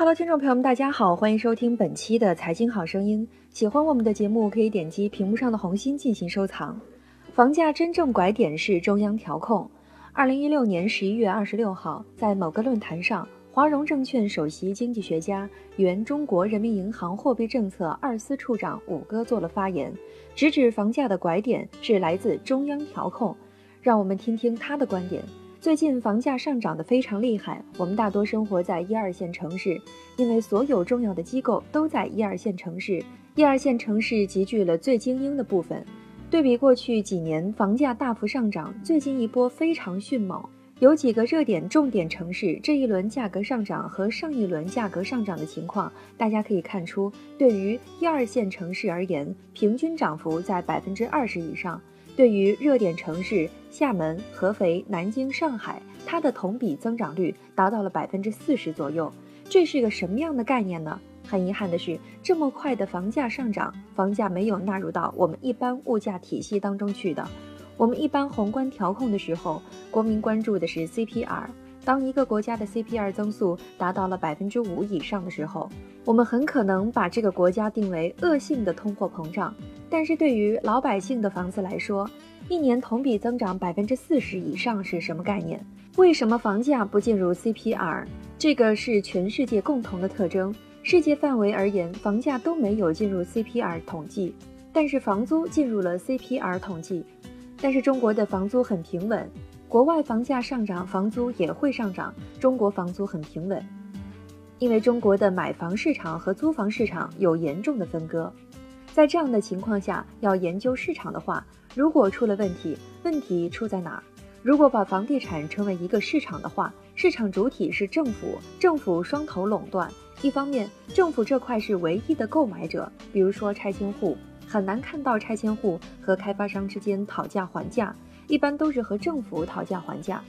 Hello，听众朋友们，大家好，欢迎收听本期的《财经好声音》。喜欢我们的节目，可以点击屏幕上的红心进行收藏。房价真正拐点是中央调控。二零一六年十一月二十六号，在某个论坛上，华融证券首席经济学家、原中国人民银行货币政策二司处长武哥做了发言，直指房价的拐点是来自中央调控。让我们听听他的观点。最近房价上涨得非常厉害，我们大多生活在一二线城市，因为所有重要的机构都在一二线城市，一二线城市集聚了最精英的部分。对比过去几年房价大幅上涨，最近一波非常迅猛，有几个热点重点城市这一轮价格上涨和上一轮价格上涨的情况，大家可以看出，对于一二线城市而言，平均涨幅在百分之二十以上。对于热点城市厦门、合肥、南京、上海，它的同比增长率达到了百分之四十左右。这是个什么样的概念呢？很遗憾的是，这么快的房价上涨，房价没有纳入到我们一般物价体系当中去的。我们一般宏观调控的时候，国民关注的是 CPR。当一个国家的 CPR 增速达到了百分之五以上的时候，我们很可能把这个国家定为恶性的通货膨胀。但是对于老百姓的房子来说，一年同比增长百分之四十以上是什么概念？为什么房价不进入 CPR？这个是全世界共同的特征。世界范围而言，房价都没有进入 CPR 统计，但是房租进入了 CPR 统计。但是中国的房租很平稳。国外房价上涨，房租也会上涨。中国房租很平稳，因为中国的买房市场和租房市场有严重的分割。在这样的情况下，要研究市场的话，如果出了问题，问题出在哪儿？如果把房地产成为一个市场的话，市场主体是政府，政府双头垄断。一方面，政府这块是唯一的购买者，比如说拆迁户，很难看到拆迁户和开发商之间讨价还价。一般都是和政府讨价还价，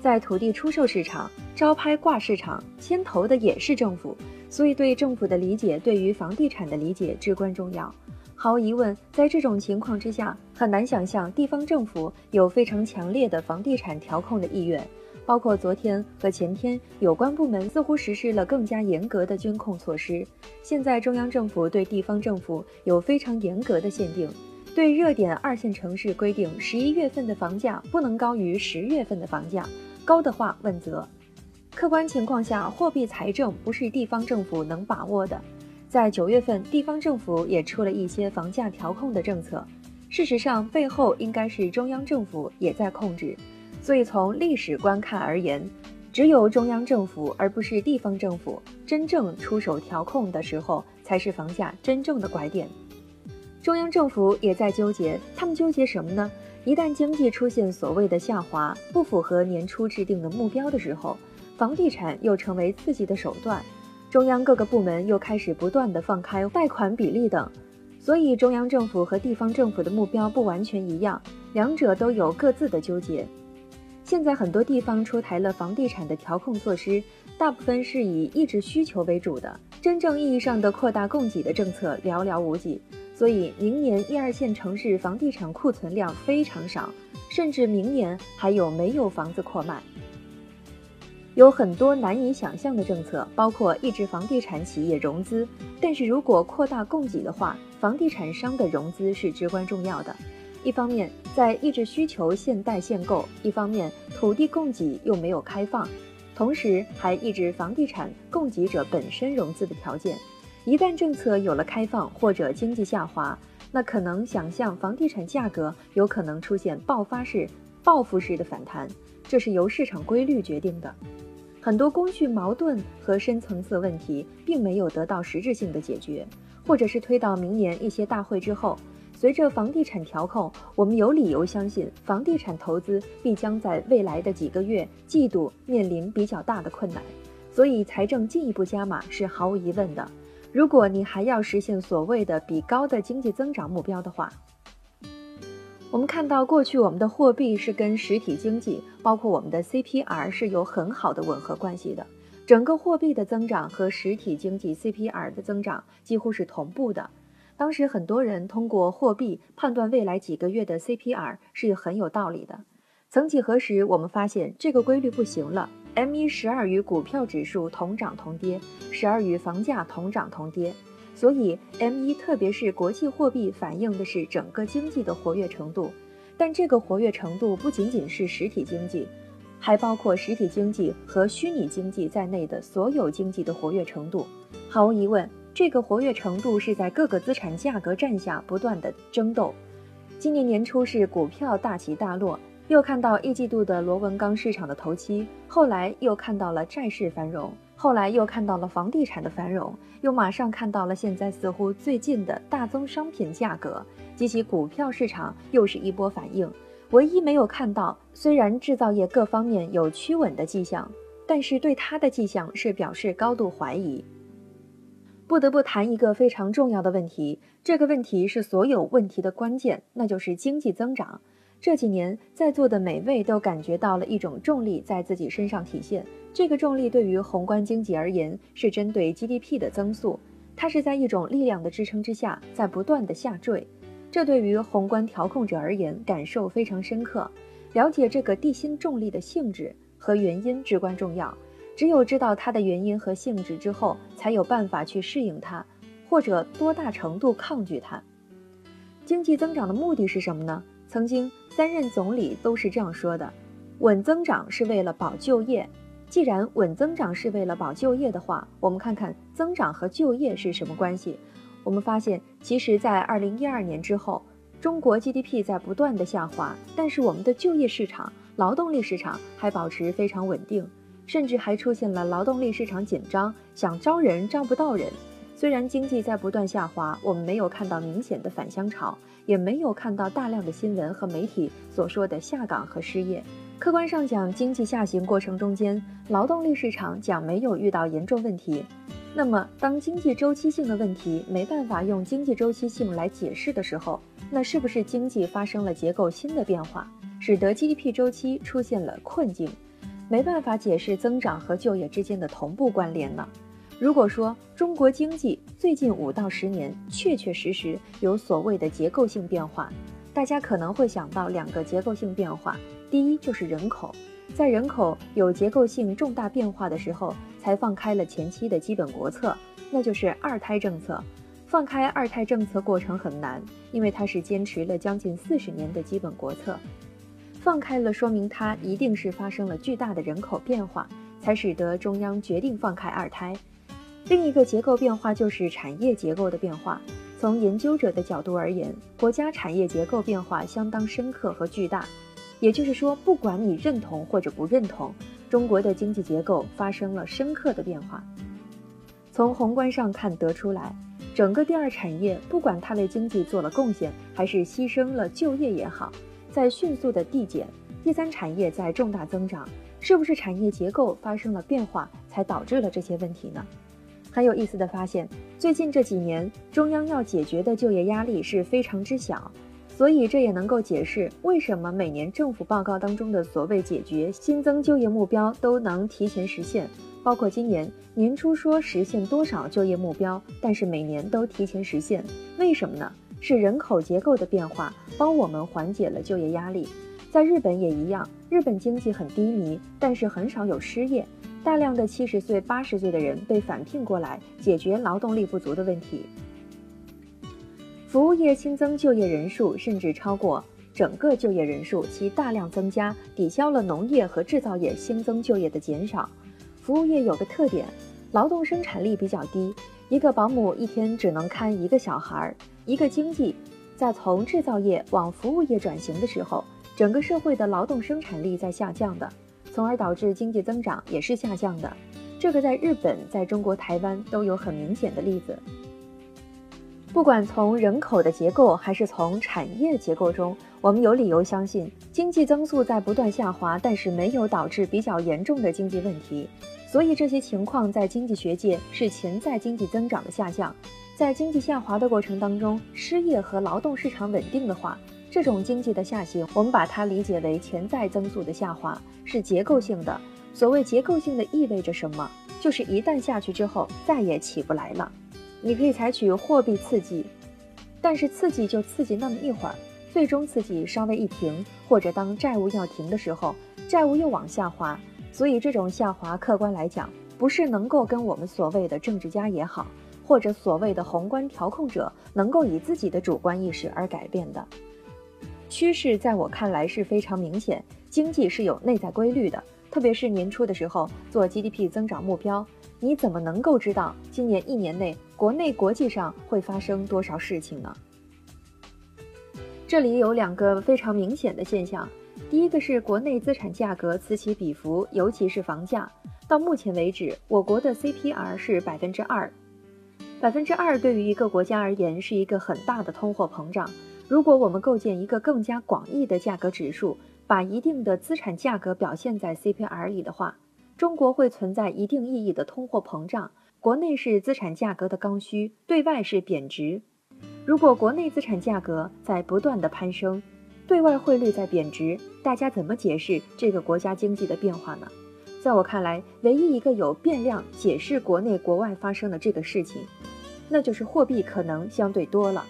在土地出售市场、招拍挂市场牵头的也是政府，所以对政府的理解对于房地产的理解至关重要。毫无疑问，在这种情况之下，很难想象地方政府有非常强烈的房地产调控的意愿。包括昨天和前天，有关部门似乎实施了更加严格的监控措施。现在中央政府对地方政府有非常严格的限定。对热点二线城市规定，十一月份的房价不能高于十月份的房价，高的话问责。客观情况下，货币财政不是地方政府能把握的。在九月份，地方政府也出了一些房价调控的政策，事实上背后应该是中央政府也在控制。所以从历史观看而言，只有中央政府而不是地方政府真正出手调控的时候，才是房价真正的拐点。中央政府也在纠结，他们纠结什么呢？一旦经济出现所谓的下滑，不符合年初制定的目标的时候，房地产又成为刺激的手段，中央各个部门又开始不断的放开贷款比例等，所以中央政府和地方政府的目标不完全一样，两者都有各自的纠结。现在很多地方出台了房地产的调控措施，大部分是以抑制需求为主的，真正意义上的扩大供给的政策寥寥无几。所以，明年一二线城市房地产库存量非常少，甚至明年还有没有房子扩卖。有很多难以想象的政策，包括抑制房地产企业融资。但是如果扩大供给的话，房地产商的融资是至关重要的。一方面在抑制需求限贷限购，一方面土地供给又没有开放，同时还抑制房地产供给者本身融资的条件。一旦政策有了开放或者经济下滑，那可能想象房地产价格有可能出现爆发式、报复式的反弹，这是由市场规律决定的。很多供需矛盾和深层次问题并没有得到实质性的解决，或者是推到明年一些大会之后。随着房地产调控，我们有理由相信房地产投资必将在未来的几个月、季度面临比较大的困难，所以财政进一步加码是毫无疑问的。如果你还要实现所谓的比高的经济增长目标的话，我们看到过去我们的货币是跟实体经济，包括我们的 CPR 是有很好的吻合关系的，整个货币的增长和实体经济 CPR 的增长几乎是同步的。当时很多人通过货币判断未来几个月的 CPR 是很有道理的。曾几何时，我们发现这个规律不行了。M 一十二与股票指数同涨同跌，十二与房价同涨同跌。所以 M 一特别是国际货币反映的是整个经济的活跃程度，但这个活跃程度不仅仅是实体经济，还包括实体经济和虚拟经济在内的所有经济的活跃程度。毫无疑问，这个活跃程度是在各个资产价格战下不断的争斗。今年年初是股票大起大落，又看到一季度的螺纹钢市场的投机，后来又看到了债市繁荣。后来又看到了房地产的繁荣，又马上看到了现在似乎最近的大宗商品价格及其股票市场又是一波反应。唯一没有看到，虽然制造业各方面有趋稳的迹象，但是对它的迹象是表示高度怀疑。不得不谈一个非常重要的问题，这个问题是所有问题的关键，那就是经济增长。这几年在座的每位都感觉到了一种重力在自己身上体现。这个重力对于宏观经济而言是针对 GDP 的增速，它是在一种力量的支撑之下在不断的下坠。这对于宏观调控者而言感受非常深刻。了解这个地心重力的性质和原因至关重要。只有知道它的原因和性质之后，才有办法去适应它，或者多大程度抗拒它。经济增长的目的是什么呢？曾经三任总理都是这样说的：稳增长是为了保就业。既然稳增长是为了保就业的话，我们看看增长和就业是什么关系。我们发现，其实，在二零一二年之后，中国 GDP 在不断的下滑，但是我们的就业市场、劳动力市场还保持非常稳定，甚至还出现了劳动力市场紧张，想招人招不到人。虽然经济在不断下滑，我们没有看到明显的返乡潮，也没有看到大量的新闻和媒体所说的下岗和失业。客观上讲，经济下行过程中间，劳动力市场讲没有遇到严重问题。那么，当经济周期性的问题没办法用经济周期性来解释的时候，那是不是经济发生了结构新的变化，使得 GDP 周期出现了困境，没办法解释增长和就业之间的同步关联呢？如果说中国经济最近五到十年确确实实有所谓的结构性变化，大家可能会想到两个结构性变化。第一就是人口，在人口有结构性重大变化的时候，才放开了前期的基本国策，那就是二胎政策。放开二胎政策过程很难，因为它是坚持了将近四十年的基本国策。放开了，说明它一定是发生了巨大的人口变化，才使得中央决定放开二胎。另一个结构变化就是产业结构的变化。从研究者的角度而言，国家产业结构变化相当深刻和巨大。也就是说，不管你认同或者不认同，中国的经济结构发生了深刻的变化。从宏观上看得出来，整个第二产业，不管它为经济做了贡献，还是牺牲了就业也好，在迅速的递减；第三产业在重大增长，是不是产业结构发生了变化，才导致了这些问题呢？很有意思的发现，最近这几年，中央要解决的就业压力是非常之小。所以这也能够解释为什么每年政府报告当中的所谓解决新增就业目标都能提前实现，包括今年年初说实现多少就业目标，但是每年都提前实现，为什么呢？是人口结构的变化帮我们缓解了就业压力。在日本也一样，日本经济很低迷，但是很少有失业，大量的七十岁、八十岁的人被返聘过来，解决劳动力不足的问题。服务业新增就业人数甚至超过整个就业人数，其大量增加抵消了农业和制造业新增就业的减少。服务业有个特点，劳动生产力比较低，一个保姆一天只能看一个小孩儿。一个经济在从制造业往服务业转型的时候，整个社会的劳动生产力在下降的，从而导致经济增长也是下降的。这个在日本、在中国台湾都有很明显的例子。不管从人口的结构，还是从产业结构中，我们有理由相信，经济增速在不断下滑，但是没有导致比较严重的经济问题。所以这些情况在经济学界是潜在经济增长的下降。在经济下滑的过程当中，失业和劳动市场稳定的话，这种经济的下行，我们把它理解为潜在增速的下滑，是结构性的。所谓结构性的意味着什么？就是一旦下去之后，再也起不来了。你可以采取货币刺激，但是刺激就刺激那么一会儿，最终刺激稍微一停，或者当债务要停的时候，债务又往下滑，所以这种下滑，客观来讲，不是能够跟我们所谓的政治家也好，或者所谓的宏观调控者能够以自己的主观意识而改变的。趋势在我看来是非常明显，经济是有内在规律的。特别是年初的时候做 GDP 增长目标，你怎么能够知道今年一年内国内国际上会发生多少事情呢？这里有两个非常明显的现象，第一个是国内资产价格此起彼伏，尤其是房价。到目前为止，我国的 CPR 是百分之二，百分之二对于一个国家而言是一个很大的通货膨胀。如果我们构建一个更加广义的价格指数，把一定的资产价格表现在 CPR 里的话，中国会存在一定意义的通货膨胀。国内是资产价格的刚需，对外是贬值。如果国内资产价格在不断的攀升，对外汇率在贬值，大家怎么解释这个国家经济的变化呢？在我看来，唯一一个有变量解释国内国外发生的这个事情，那就是货币可能相对多了。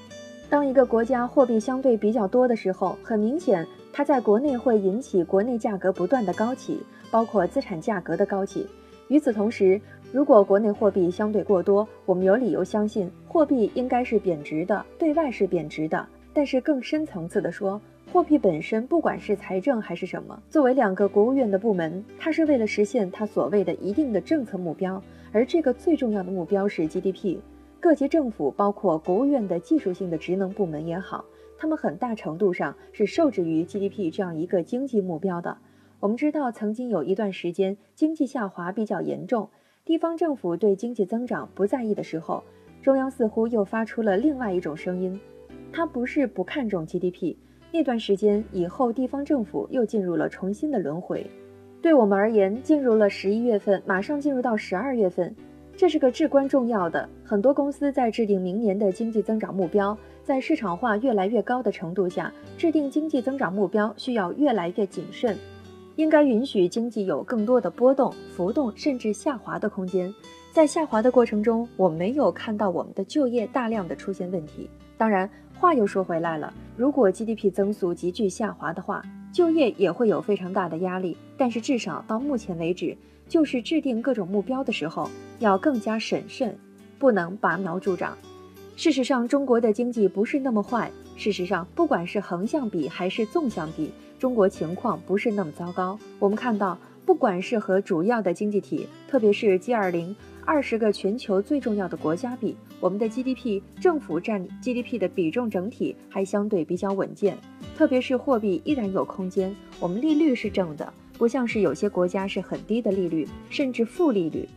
当一个国家货币相对比较多的时候，很明显，它在国内会引起国内价格不断的高起，包括资产价格的高起。与此同时，如果国内货币相对过多，我们有理由相信货币应该是贬值的，对外是贬值的。但是更深层次的说，货币本身不管是财政还是什么，作为两个国务院的部门，它是为了实现它所谓的一定的政策目标，而这个最重要的目标是 GDP。各级政府，包括国务院的技术性的职能部门也好，他们很大程度上是受制于 GDP 这样一个经济目标的。我们知道，曾经有一段时间经济下滑比较严重，地方政府对经济增长不在意的时候，中央似乎又发出了另外一种声音，它不是不看重 GDP。那段时间以后，地方政府又进入了重新的轮回。对我们而言，进入了十一月份，马上进入到十二月份。这是个至关重要的。很多公司在制定明年的经济增长目标，在市场化越来越高的程度下，制定经济增长目标需要越来越谨慎，应该允许经济有更多的波动、浮动，甚至下滑的空间。在下滑的过程中，我没有看到我们的就业大量的出现问题。当然，话又说回来了，如果 GDP 增速急剧下滑的话，就业也会有非常大的压力。但是至少到目前为止。就是制定各种目标的时候要更加审慎，不能拔苗助长。事实上，中国的经济不是那么坏。事实上，不管是横向比还是纵向比，中国情况不是那么糟糕。我们看到，不管是和主要的经济体，特别是 G20 二十个全球最重要的国家比，我们的 GDP 政府占 GDP 的比重整体还相对比较稳健。特别是货币依然有空间，我们利率是正的。不像是有些国家是很低的利率，甚至负利率，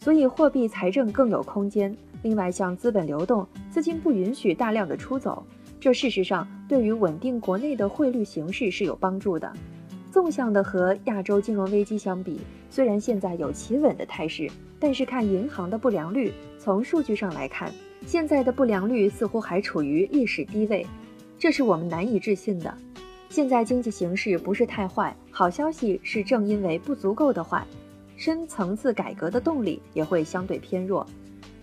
所以货币财政更有空间。另外，像资本流动，资金不允许大量的出走，这事实上对于稳定国内的汇率形势是有帮助的。纵向的和亚洲金融危机相比，虽然现在有企稳的态势，但是看银行的不良率，从数据上来看，现在的不良率似乎还处于历史低位，这是我们难以置信的。现在经济形势不是太坏，好消息是正因为不足够的坏，深层次改革的动力也会相对偏弱。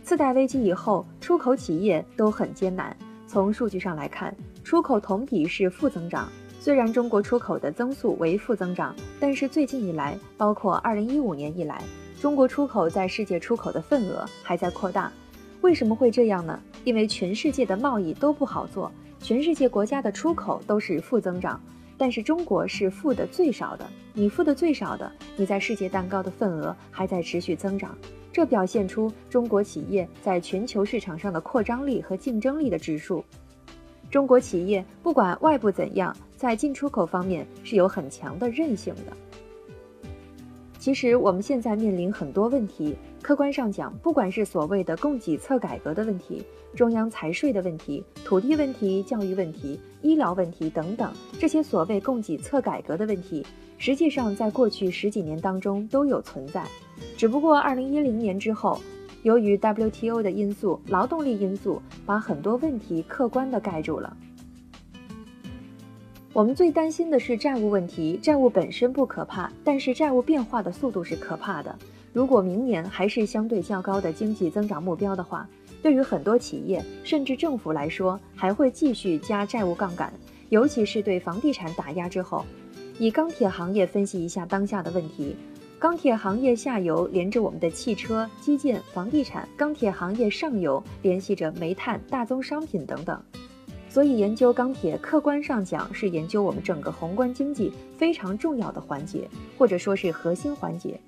次贷危机以后，出口企业都很艰难。从数据上来看，出口同比是负增长。虽然中国出口的增速为负增长，但是最近以来，包括2015年以来，中国出口在世界出口的份额还在扩大。为什么会这样呢？因为全世界的贸易都不好做。全世界国家的出口都是负增长，但是中国是负的最少的。你负的最少的，你在世界蛋糕的份额还在持续增长，这表现出中国企业在全球市场上的扩张力和竞争力的指数。中国企业不管外部怎样，在进出口方面是有很强的韧性的。其实我们现在面临很多问题，客观上讲，不管是所谓的供给侧改革的问题、中央财税的问题、土地问题、教育问题、医疗问题等等，这些所谓供给侧改革的问题，实际上在过去十几年当中都有存在，只不过二零一零年之后，由于 WTO 的因素、劳动力因素，把很多问题客观的盖住了。我们最担心的是债务问题，债务本身不可怕，但是债务变化的速度是可怕的。如果明年还是相对较高的经济增长目标的话，对于很多企业甚至政府来说，还会继续加债务杠杆，尤其是对房地产打压之后。以钢铁行业分析一下当下的问题，钢铁行业下游连着我们的汽车、基建、房地产；钢铁行业上游联系着煤炭、大宗商品等等。所以，研究钢铁，客观上讲是研究我们整个宏观经济非常重要的环节，或者说是核心环节。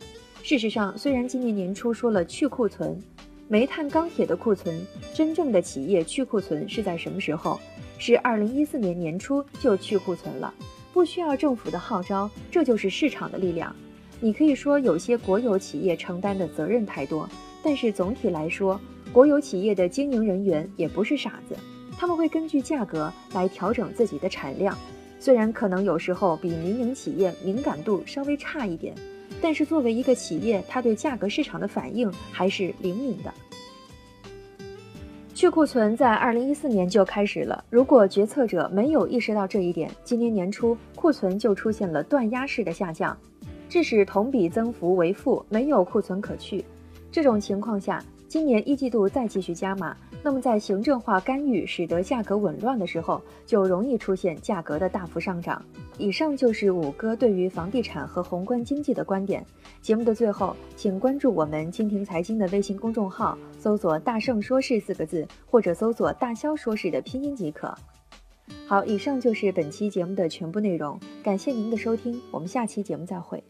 事实上，虽然今年年初说了去库存，煤炭、钢铁的库存，真正的企业去库存是在什么时候？是二零一四年年初就去库存了，不需要政府的号召，这就是市场的力量。你可以说有些国有企业承担的责任太多，但是总体来说，国有企业的经营人员也不是傻子，他们会根据价格来调整自己的产量。虽然可能有时候比民营企业敏感度稍微差一点，但是作为一个企业，它对价格市场的反应还是灵敏的。去库存在二零一四年就开始了，如果决策者没有意识到这一点，今年年初库存就出现了断崖式的下降。致使同比增幅为负，没有库存可去。这种情况下，今年一季度再继续加码，那么在行政化干预使得价格紊乱的时候，就容易出现价格的大幅上涨。以上就是五哥对于房地产和宏观经济的观点。节目的最后，请关注我们蜻蜓财经的微信公众号，搜索“大圣说事”四个字，或者搜索“大肖说事”的拼音即可。好，以上就是本期节目的全部内容，感谢您的收听，我们下期节目再会。